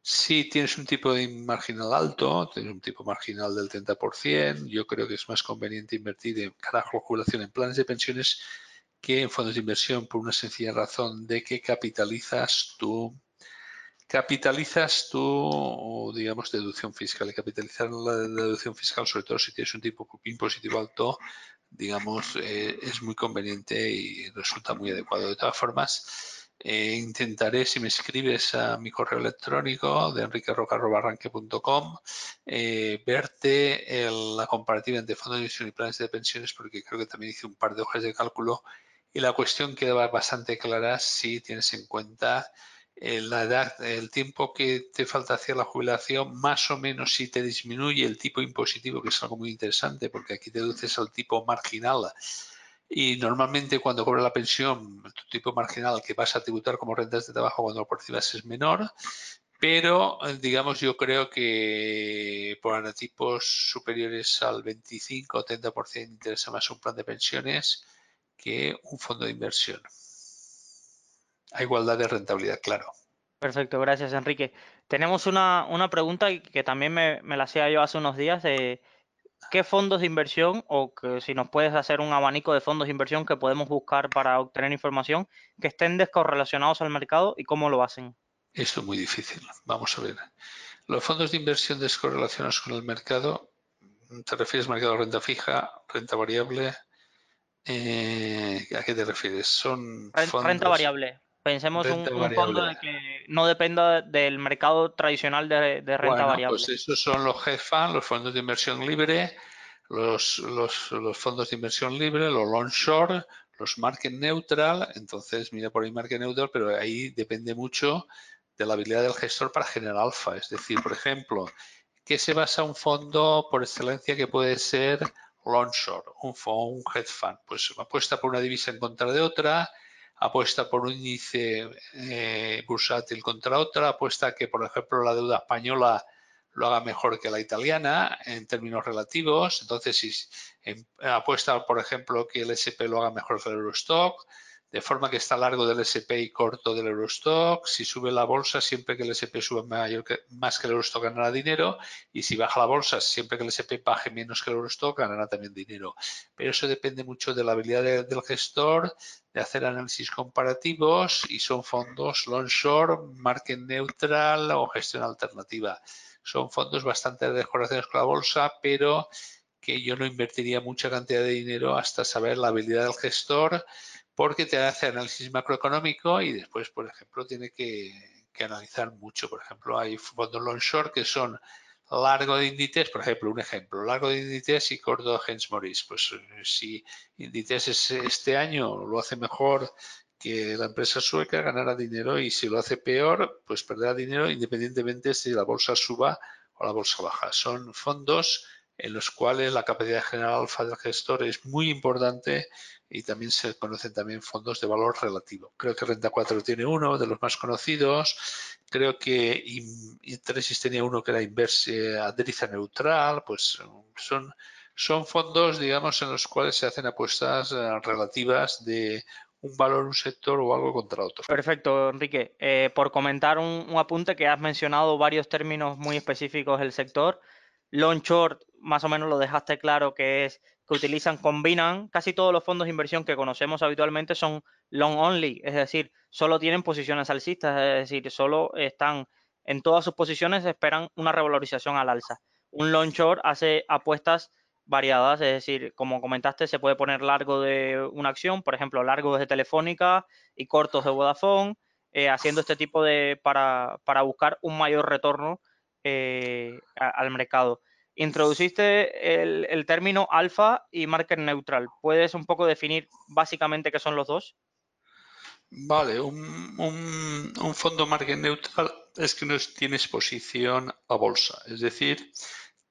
Si tienes un tipo de marginal alto, tienes un tipo marginal del 30%, yo creo que es más conveniente invertir en cada jubilación en planes de pensiones que en fondos de inversión por una sencilla razón de que capitalizas tu capitalizas tu, digamos, deducción fiscal. Y capitalizar la deducción fiscal, sobre todo si tienes un tipo impositivo alto, digamos, eh, es muy conveniente y resulta muy adecuado. De todas formas, eh, intentaré, si me escribes a mi correo electrónico de enriqueroca.arranque.com, eh, verte la comparativa entre fondos de inversión y planes de pensiones, porque creo que también hice un par de hojas de cálculo y la cuestión queda bastante clara si tienes en cuenta la edad, el tiempo que te falta hacia la jubilación, más o menos si te disminuye el tipo impositivo, que es algo muy interesante porque aquí deduces al tipo marginal y normalmente cuando cobras la pensión, tu tipo marginal que vas a tributar como rentas de trabajo cuando lo percibas es menor, pero digamos yo creo que por anotipos superiores al 25 o 30% interesa más un plan de pensiones que un fondo de inversión. A igualdad de rentabilidad, claro. Perfecto, gracias Enrique. Tenemos una, pregunta que también me, la hacía yo hace unos días. de ¿Qué fondos de inversión o que si nos puedes hacer un abanico de fondos de inversión que podemos buscar para obtener información que estén descorrelacionados al mercado y cómo lo hacen? Esto es muy difícil. Vamos a ver. Los fondos de inversión descorrelacionados con el mercado, ¿te refieres mercado de renta fija, renta variable? Eh, ¿A qué te refieres? Son renta, variable. Pensemos un, un, fondo de que no dependa del mercado tradicional de, renta bueno, variable. Pues esos son los funds, los fondos de inversión libre, los, los, los fondos de inversión libre, los long short, los market neutral. Entonces, mira por ahí market neutral, pero ahí depende mucho de la habilidad del gestor para generar alfa. Es decir, por ejemplo, ¿qué se basa un fondo por excelencia que puede ser long short, un, un hedge fund, pues apuesta por una divisa en contra de otra, apuesta por un índice eh, bursátil contra otra, apuesta que, por ejemplo, la deuda española lo haga mejor que la italiana en términos relativos. Entonces, si apuesta, por ejemplo, que el SP lo haga mejor que el Eurostock, de forma que está largo del SP y corto del Eurostock. Si sube la bolsa, siempre que el SP que, más que el Eurostock ganará dinero y si baja la bolsa, siempre que el SP baje menos que el Eurostock ganará también dinero. Pero eso depende mucho de la habilidad del gestor de hacer análisis comparativos y son fondos long short, market neutral o gestión alternativa. Son fondos bastante decoraciones con la bolsa, pero que yo no invertiría mucha cantidad de dinero hasta saber la habilidad del gestor porque te hace análisis macroeconómico y después, por ejemplo, tiene que, analizar mucho. Por ejemplo, hay fondos long short que son largo de índices, por ejemplo, un ejemplo, largo de índices y corto de Hens Morris. Pues eh, si índices este año lo hace mejor que la empresa sueca, ganará dinero y si lo hace peor, pues perderá dinero independientemente si la bolsa suba o la bolsa baja. Son fondos en los cuales la capacidad general alfa del gestor es muy importante y también se conocen también fondos de valor relativo. Creo que Renta 4 tiene uno de los más conocidos. Creo que Interesis tenía uno que era inverse aderiza neutral. Pues son, son fondos, digamos, en los cuales se hacen apuestas eh, relativas de un valor, un sector o algo contra otro. Perfecto, Enrique. Eh, por comentar un, apunte que has mencionado varios términos muy específicos del sector. Long short, más o menos lo dejaste claro que es que utilizan, combinan casi todos los fondos de inversión que conocemos habitualmente son long only, es decir, solo tienen posiciones alcistas, es decir, solo están en todas sus posiciones, esperan una revalorización al alza. Un long short hace apuestas variadas, es decir, como comentaste, se puede poner largo de una acción, por ejemplo, largos de Telefónica y cortos de Vodafone, eh, haciendo este tipo de, para, para buscar un mayor retorno eh, al mercado. Introduciste el, término alfa y market neutral. ¿Puedes un poco definir básicamente qué son los dos? Vale, un, fondo market neutral es que no tiene exposición a bolsa, es decir,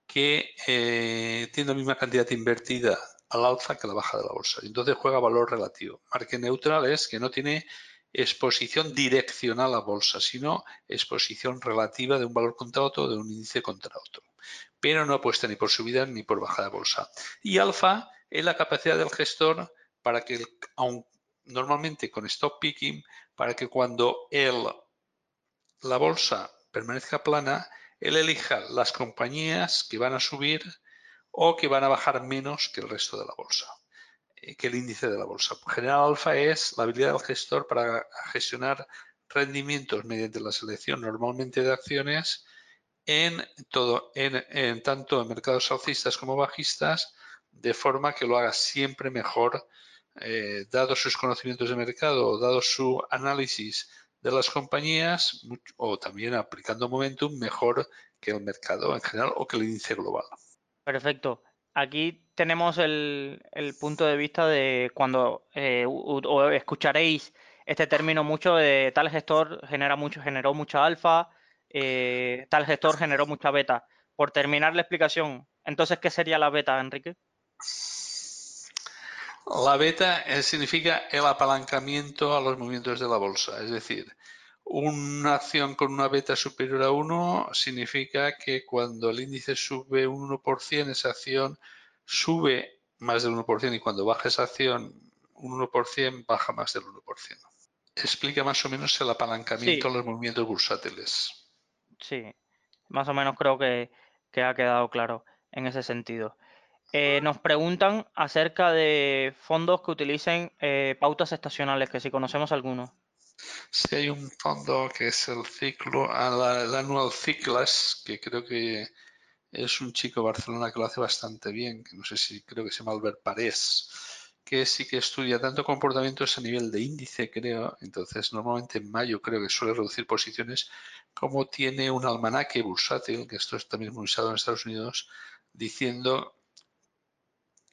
que eh, tiene la misma cantidad invertida al alza que a la baja de la bolsa. Entonces juega valor relativo. Market neutral es que no tiene exposición direccional a bolsa, sino exposición relativa de un valor contra otro, de un índice contra otro pero no apuesta ni por subida ni por bajada de bolsa. Y alfa es la capacidad del gestor para que, aun, normalmente con stop picking, para que cuando el, la bolsa permanezca plana, él elija las compañías que van a subir o que van a bajar menos que el resto de la bolsa, que el índice de la bolsa. General alfa es la habilidad del gestor para gestionar rendimientos mediante la selección normalmente de acciones en todo, en, tanto en mercados alcistas como bajistas, de forma que lo haga siempre mejor, eh, dado sus conocimientos de mercado, dado su análisis de las compañías, o también aplicando momentum mejor que el mercado en general o que el índice global. Perfecto. Aquí tenemos el, punto de vista de cuando eh, escucharéis este término mucho de tal gestor genera mucho, generó mucha alfa, eh, tal gestor generó mucha beta. Por terminar la explicación, entonces, ¿qué sería la beta, Enrique? La beta eh, significa el apalancamiento a los movimientos de la bolsa, es decir, una acción con una beta superior a 1 significa que cuando el índice sube un 1%, esa acción sube más del 1% y cuando baja esa acción un 1%, baja más del 1%. Explica más o menos el apalancamiento a los movimientos bursátiles sí, más o menos creo que, ha quedado claro en ese sentido. Eh, nos preguntan acerca de fondos que utilicen eh, pautas estacionales, que si conocemos alguno. Sí, hay un fondo que es el ciclo, ah, el Annual Ciclas, que creo que es un chico de Barcelona que lo hace bastante bien, que no sé si creo que se llama Albert Parés que sí que estudia tanto comportamientos a nivel de índice, creo. Entonces, normalmente en mayo creo que suele reducir posiciones, como tiene un almanaque bursátil, que esto es también muy usado en Estados Unidos, diciendo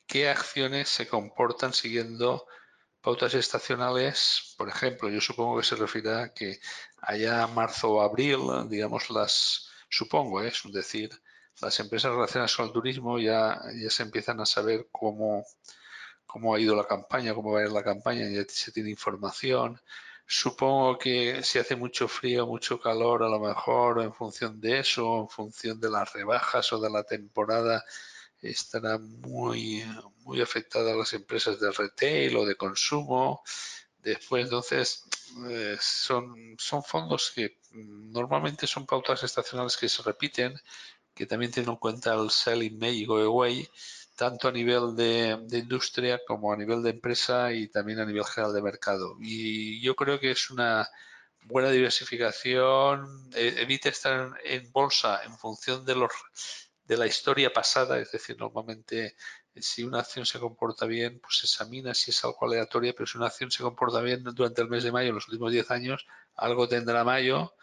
qué acciones se comportan siguiendo pautas estacionales. Por ejemplo, yo supongo que se refiere a que allá marzo o abril, digamos, las, supongo, ¿eh? es decir, las empresas relacionadas con el turismo ya, ya se empiezan a saber cómo cómo ha ido la campaña, cómo va a ir la campaña, ya se tiene información. Supongo que si hace mucho frío, mucho calor, a lo mejor en función de eso, en función de las rebajas o de la temporada, estarán muy, muy afectadas las empresas de retail o de consumo, Después, entonces, eh, son, son fondos que normalmente son pautas estacionales que se repiten, que también tienen en cuenta el sell in May y go away, tanto a nivel de, industria como a nivel de empresa y también a nivel general de mercado. Y yo creo que es una buena diversificación, e, evita estar en bolsa en función de los de la historia pasada, es decir, normalmente si una acción se comporta bien, pues se examina si es algo aleatoria, pero si una acción se comporta bien durante el mes de mayo, en los últimos 10 años, algo tendrá mayo,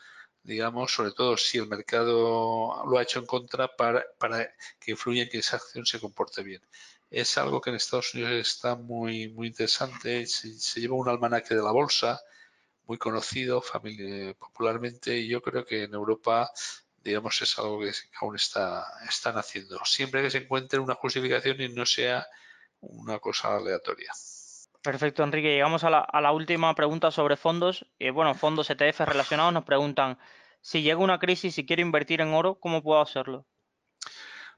digamos, sobre todo si el mercado lo ha hecho en contra para, para que influya en que esa acción se comporte bien. Es algo que en Estados Unidos está muy, muy interesante, se, lleva un almanaque de la bolsa, muy conocido popularmente, y yo creo que en Europa digamos, es algo que aún está, están haciendo. Siempre que se encuentre una justificación y no sea una cosa aleatoria. Perfecto, Enrique. Llegamos a la, última pregunta sobre fondos. Eh, bueno, fondos ETF relacionados nos preguntan, si llega una crisis y quiero invertir en oro, ¿cómo puedo hacerlo?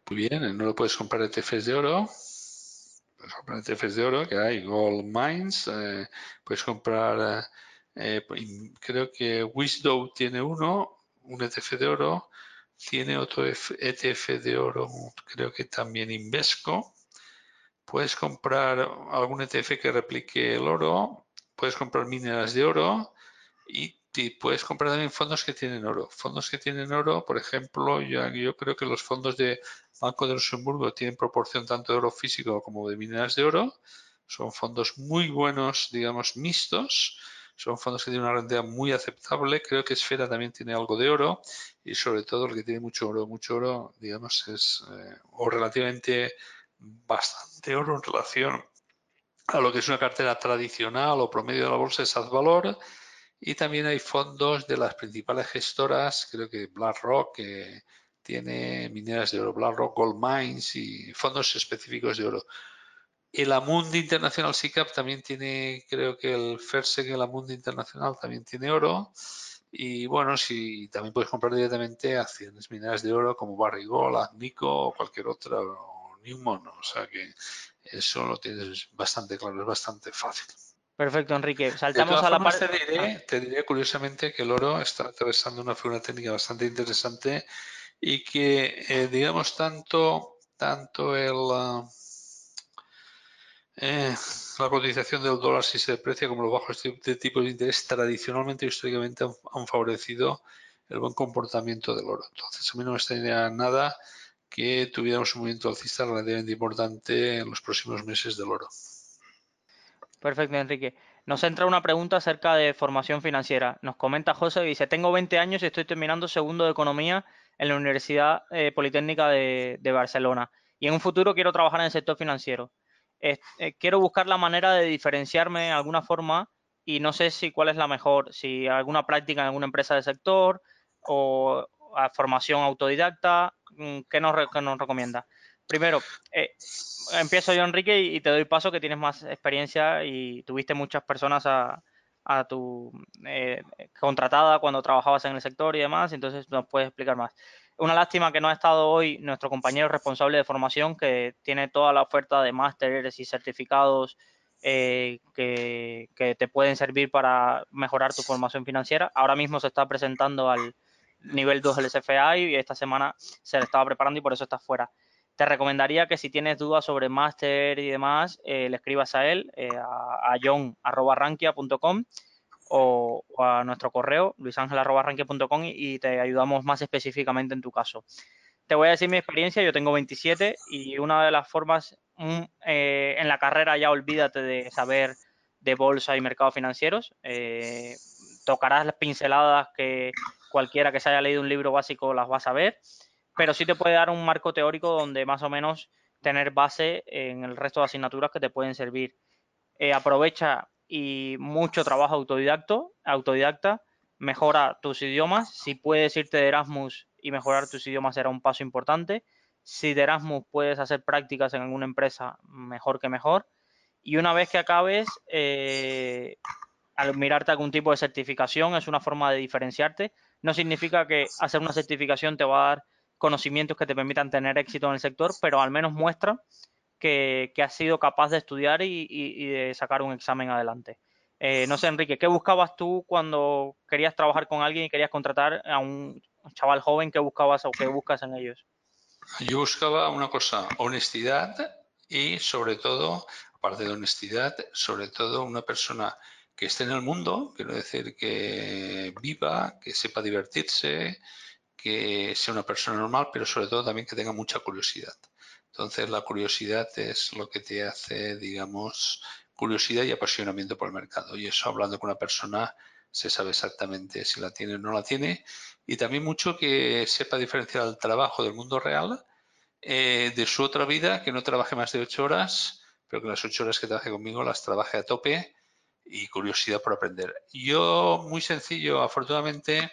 Muy bien, en oro puedes comprar ETFs de oro. Puedes comprar ETFs de oro, que hay Gold Mines. Eh, puedes comprar, eh, creo que Wisdom tiene uno, un ETF de oro, tiene otro ETF de oro, creo que también Invesco. Puedes comprar algún ETF que replique el oro, puedes comprar mineras de oro y puedes comprar también fondos que tienen oro. Fondos que tienen oro, por ejemplo, yo, yo creo que los fondos de Banco de Luxemburgo tienen proporción tanto de oro físico como de mineras de oro. Son fondos muy buenos, digamos, mixtos son fondos que tienen una rentabilidad muy aceptable. Creo que Esfera también tiene algo de oro y sobre todo el que tiene mucho oro, mucho oro, digamos, es eh, o relativamente bastante oro en relación a lo que es una cartera tradicional o promedio de la bolsa es Valor. Y también hay fondos de las principales gestoras, creo que BlackRock, que tiene mineras de oro, BlackRock Gold Mines y fondos específicos de oro. El Amundi Internacional SICAP también tiene, creo que el FERSEC, el Amundi Internacional también tiene oro. Y bueno, si también puedes comprar directamente acciones mineras de oro como Barrigol, Agnico o cualquier otra, o Newmont. O sea que eso lo tienes bastante claro, es bastante fácil. Perfecto, Enrique. Saltamos a la parte. Te diré, te diré curiosamente que el oro está atravesando una figura técnica bastante interesante y que, eh, digamos, tanto, tanto el. Uh, eh, la cotización del dólar si se deprecia como los bajos tipos de interés tradicionalmente y históricamente han, favorecido el buen comportamiento del oro. Entonces, a mí no me extrañaría nada que tuviéramos un movimiento alcista relativamente importante en los próximos meses del oro. Perfecto, Enrique. Nos entra una pregunta acerca de formación financiera. Nos comenta José, dice, tengo 20 años y estoy terminando segundo de economía en la Universidad eh, Politécnica de Barcelona y en un futuro quiero trabajar en el sector financiero. Eh, quiero buscar la manera de diferenciarme de alguna forma y no sé si cuál es la mejor, si alguna práctica en alguna empresa del sector o formación autodidacta, mm, ¿qué nos, nos recomienda? Primero, eh, empiezo yo, Enrique, y, te doy paso que tienes más experiencia y tuviste muchas personas a, tu eh, contratada cuando trabajabas en el sector y demás, entonces nos puedes explicar más. Una lástima que no ha estado hoy nuestro compañero responsable de formación, que tiene toda la oferta de másteres y certificados eh, que, te pueden servir para mejorar tu formación financiera. Ahora mismo se está presentando al nivel 2 del SFA y esta semana se le estaba preparando y por eso está fuera. Te recomendaría que si tienes dudas sobre máster y demás, eh, le escribas a él, eh, a, a john.rankia.com o, a nuestro correo luisangel.com y, te ayudamos más específicamente en tu caso. Te voy a decir mi experiencia, yo tengo 27 y una de las formas mm, eh, en la carrera ya olvídate de saber de bolsa y mercados financieros. Eh, tocarás las pinceladas que cualquiera que se haya leído un libro básico las va a saber, pero sí te puede dar un marco teórico donde más o menos tener base en el resto de asignaturas que te pueden servir. Eh, aprovecha y mucho trabajo autodidacto, autodidacta, mejora tus idiomas. Si puedes irte de Erasmus y mejorar tus idiomas será un paso importante. Si de Erasmus puedes hacer prácticas en alguna empresa, mejor que mejor. Y una vez que acabes, eh, al mirarte algún tipo de certificación, es una forma de diferenciarte. No significa que hacer una certificación te va a dar conocimientos que te permitan tener éxito en el sector, pero al menos muestra que, has sido capaz de estudiar y, de sacar un examen adelante. Eh, no sé, Enrique, ¿qué buscabas tú cuando querías trabajar con alguien y querías contratar a un chaval joven? ¿Qué buscabas o qué buscas en ellos? Yo buscaba una cosa, honestidad y sobre todo, aparte de honestidad, sobre todo una persona que esté en el mundo, quiero decir que viva, que sepa divertirse, que sea una persona normal, pero sobre todo también que tenga mucha curiosidad. Entonces la curiosidad es lo que te hace, digamos, curiosidad y apasionamiento por el mercado. Y eso hablando con una persona se sabe exactamente si la tiene o no la tiene. Y también mucho que sepa diferenciar el trabajo del mundo real eh, de su otra vida, que no trabaje más de ocho horas, pero que las ocho horas que trabaje conmigo las trabaje a tope y curiosidad por aprender. Yo, muy sencillo, afortunadamente,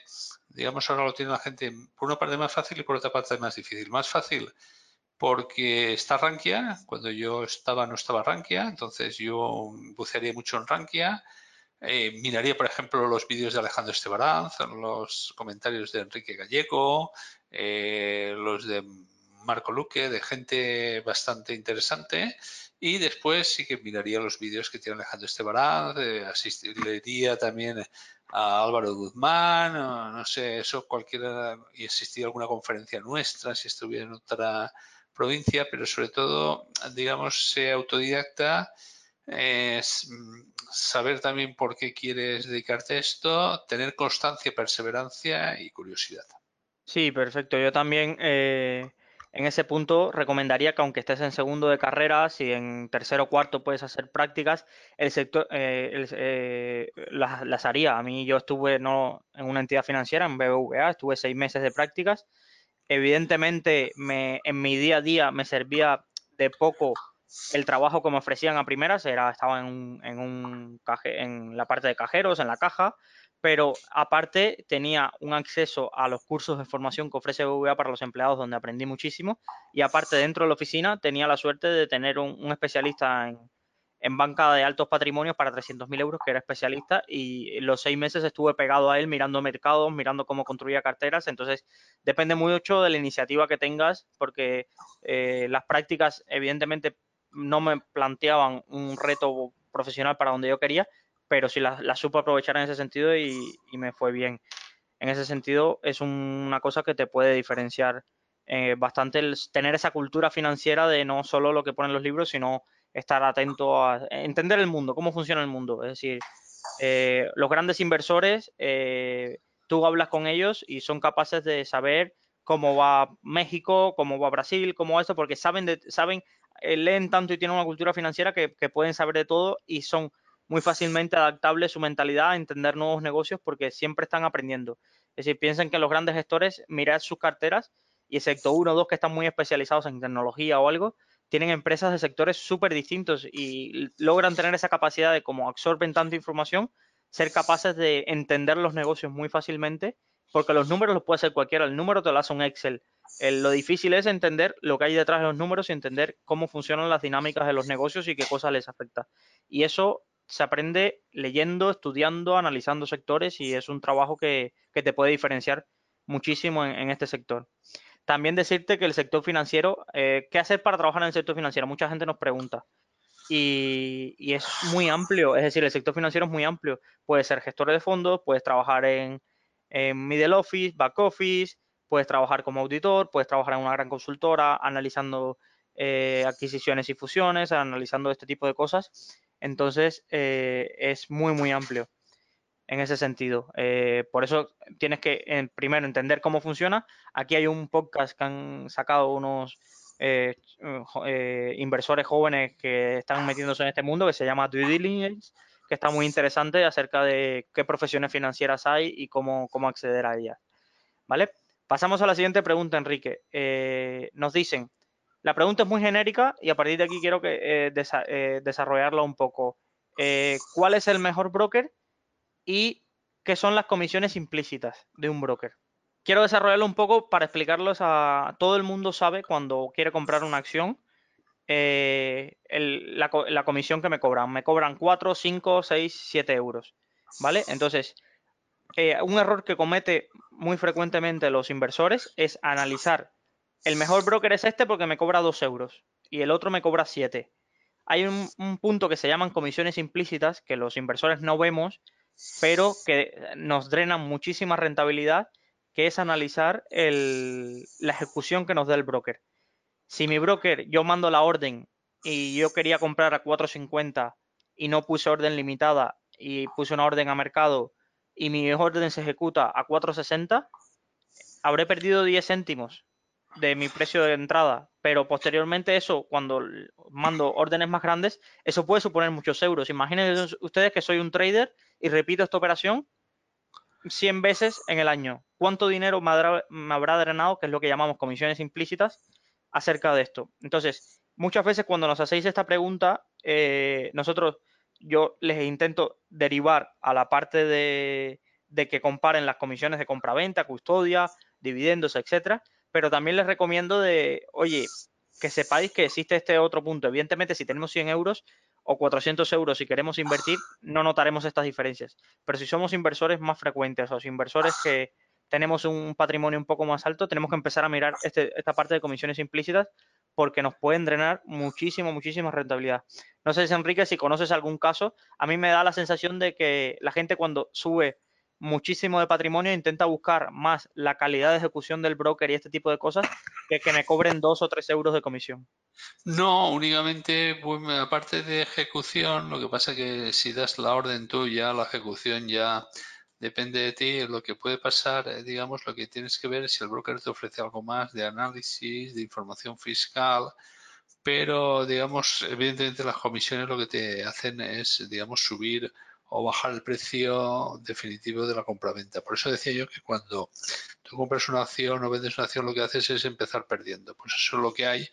digamos, ahora lo tiene la gente por una parte más fácil y por otra parte más difícil. Más fácil porque está Rankia, cuando yo estaba no estaba Rankia, entonces yo bucearía mucho en Rankia, eh, miraría, por ejemplo, los vídeos de Alejandro Estebaranz, los comentarios de Enrique Gallego, eh, los de Marco Luque, de gente bastante interesante. Y después sí que miraría los vídeos que tiene Alejandro Estebaranz, eh, asistiría también a Álvaro Guzmán, no sé, eso cualquiera, y asistiría a alguna conferencia nuestra, si estuviera en otra provincia, pero sobre todo, digamos, ser autodidacta, es saber también por qué quieres dedicarte a esto, tener constancia, perseverancia y curiosidad. Sí, perfecto. Yo también eh, en ese punto recomendaría que aunque estés en segundo de carrera, si en tercero o cuarto puedes hacer prácticas, el sector eh, eh, las, las, haría. A mí yo estuve no en una entidad financiera, en BBVA, estuve seis meses de prácticas Evidentemente, me, en mi día a día me servía de poco el trabajo que me ofrecían a primeras, era, estaba en, un, en, un la parte de cajeros, en la caja, pero aparte tenía un acceso a los cursos de formación que ofrece BBVA para los empleados donde aprendí muchísimo y aparte dentro de la oficina tenía la suerte de tener un especialista en, en banca de altos patrimonios para 300.000 euros, que era especialista, y los seis meses estuve pegado a él mirando mercados, mirando cómo construía carteras. Entonces, depende mucho de la iniciativa que tengas, porque eh, las prácticas, evidentemente, no me planteaban un reto profesional para donde yo quería, pero sí las la supo aprovechar en ese sentido y, me fue bien. En ese sentido, es una cosa que te puede diferenciar eh, bastante tener esa cultura financiera de no solo lo que ponen los libros, sino estar atento a entender el mundo, cómo funciona el mundo. Es decir, eh, los grandes inversores, eh, tú hablas con ellos y son capaces de saber cómo va México, cómo va Brasil, cómo va esto, porque saben, de, saben eh, leen tanto y tienen una cultura financiera que, pueden saber de todo y son muy fácilmente adaptables su mentalidad a entender nuevos negocios porque siempre están aprendiendo. Es decir, piensen que los grandes gestores, mirad sus carteras y excepto uno o dos que están muy especializados en tecnología o algo, tienen empresas de sectores súper distintos y logran tener esa capacidad de, como absorben tanta información, ser capaces de entender los negocios muy fácilmente, porque los números los puede hacer cualquiera, el número te lo hace un Excel. lo difícil es entender lo que hay detrás de los números y entender cómo funcionan las dinámicas de los negocios y qué cosas les afecta. Y eso se aprende leyendo, estudiando, analizando sectores y es un trabajo que, te puede diferenciar muchísimo en este sector. También decirte que el sector financiero, eh, ¿qué hacer para trabajar en el sector financiero? Mucha gente nos pregunta. Y, es muy amplio, es decir, el sector financiero es muy amplio. Puedes ser gestor de fondos, puedes trabajar en, middle office, back office, puedes trabajar como auditor, puedes trabajar en una gran consultora analizando eh, adquisiciones y fusiones, analizando este tipo de cosas. Entonces, eh, es muy, muy amplio en ese sentido. Eh, por eso tienes que primero entender cómo funciona. Aquí hay un podcast que han sacado unos eh, eh, inversores jóvenes que están metiéndose en este mundo que se llama Due Diligence, que está muy interesante acerca de qué profesiones financieras hay y cómo, cómo acceder a ellas. ¿Vale? Pasamos a la siguiente pregunta, Enrique. nos dicen, la pregunta es muy genérica y a partir de aquí quiero que desarrollarla un poco. ¿Cuál es el mejor broker y qué son las comisiones implícitas de un broker. Quiero desarrollarlo un poco para explicarlos a todo el mundo sabe cuando quiere comprar una acción eh, la, comisión que me cobran. Me cobran 4, 5, 6, 7 euros. ¿Vale? Entonces, eh, un error que comete muy frecuentemente los inversores es analizar el mejor broker es este porque me cobra 2 euros y el otro me cobra 7. hay un, punto que se llaman comisiones implícitas que los inversores no vemos, pero que nos drenan muchísima rentabilidad, que es analizar la ejecución que nos da el broker. Si mi broker, yo mando la orden y yo quería comprar a 4.50 y no puse orden limitada y puse una orden a mercado y mi orden se ejecuta a 4.60, habré perdido 10 céntimos de mi precio de entrada, pero posteriormente eso, cuando mando órdenes más grandes, eso puede suponer muchos euros. Imaginen ustedes que soy un trader y repito esta operación 100 veces en el año. ¿Cuánto dinero me habrá, drenado, que es lo que llamamos comisiones implícitas, acerca de esto? Entonces, muchas veces cuando nos hacéis esta pregunta, eh, nosotros, yo les intento derivar a la parte de, de que comparen las comisiones de compra-venta, custodia, dividendos, etcétera, pero también les recomiendo de, oye, que sepáis que existe este otro punto. Evidentemente, si tenemos 100 euros o 400 euros y queremos invertir, no notaremos estas diferencias. Pero si somos inversores más frecuentes o inversores que tenemos un patrimonio un poco más alto, tenemos que empezar a mirar este, esta parte de comisiones implícitas porque nos pueden drenar muchísimo, muchísima rentabilidad. No sé, Enrique, si conoces algún caso. A mí me da la sensación de que la gente cuando sube muchísimo de patrimonio, intenta buscar más la calidad de ejecución del broker y este tipo de cosas que que me cobren dos o tres euros de comisión. No, únicamente, aparte de ejecución, lo que pasa que si das la orden tú ya, la ejecución ya depende de ti. Lo que puede pasar, eh, digamos, lo que tienes que ver es si el broker te ofrece algo más de análisis, de información fiscal, pero, digamos, evidentemente las comisiones lo que te hacen es, digamos, subir o bajar el precio definitivo de la compraventa. Por eso decía yo que cuando tú compras una acción o vendes una acción, lo que haces es empezar perdiendo. Pues eso es lo que hay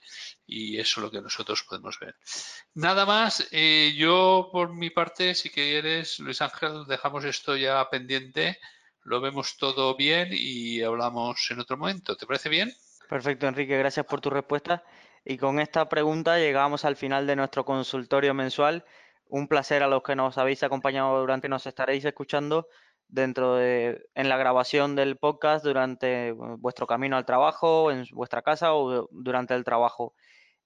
y eso es lo que nosotros podemos ver. Nada más, eh, yo por mi parte, si quieres, Luis Ángel, dejamos esto ya pendiente, lo vemos todo bien y hablamos en otro momento. ¿Te parece bien? Perfecto, Enrique, gracias por tu respuesta. Y con esta pregunta llegamos al final de nuestro consultorio mensual un placer a los que nos habéis acompañado durante, nos estaréis escuchando dentro de, en la grabación del podcast durante vuestro camino al trabajo, en vuestra casa o durante el trabajo.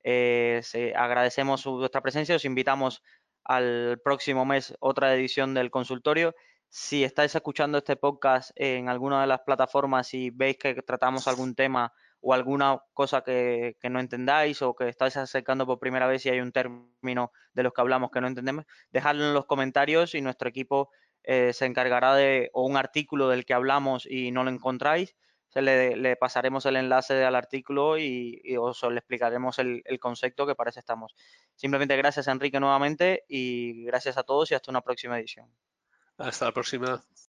Eh, agradecemos vuestra presencia, os invitamos al próximo mes otra edición del consultorio. Si estáis escuchando este podcast en alguna de las plataformas y veis que tratamos algún tema o alguna cosa que, no entendáis o que estáis acercando por primera vez y hay un término de los que hablamos que no entendemos, dejadlo en los comentarios y nuestro equipo eh, se encargará de, o un artículo del que hablamos y no lo encontráis, se le, pasaremos el enlace al artículo y, os le explicaremos el, el, concepto que parece estamos. Simplemente gracias Enrique nuevamente y gracias a todos y hasta una próxima edición. Hasta la próxima.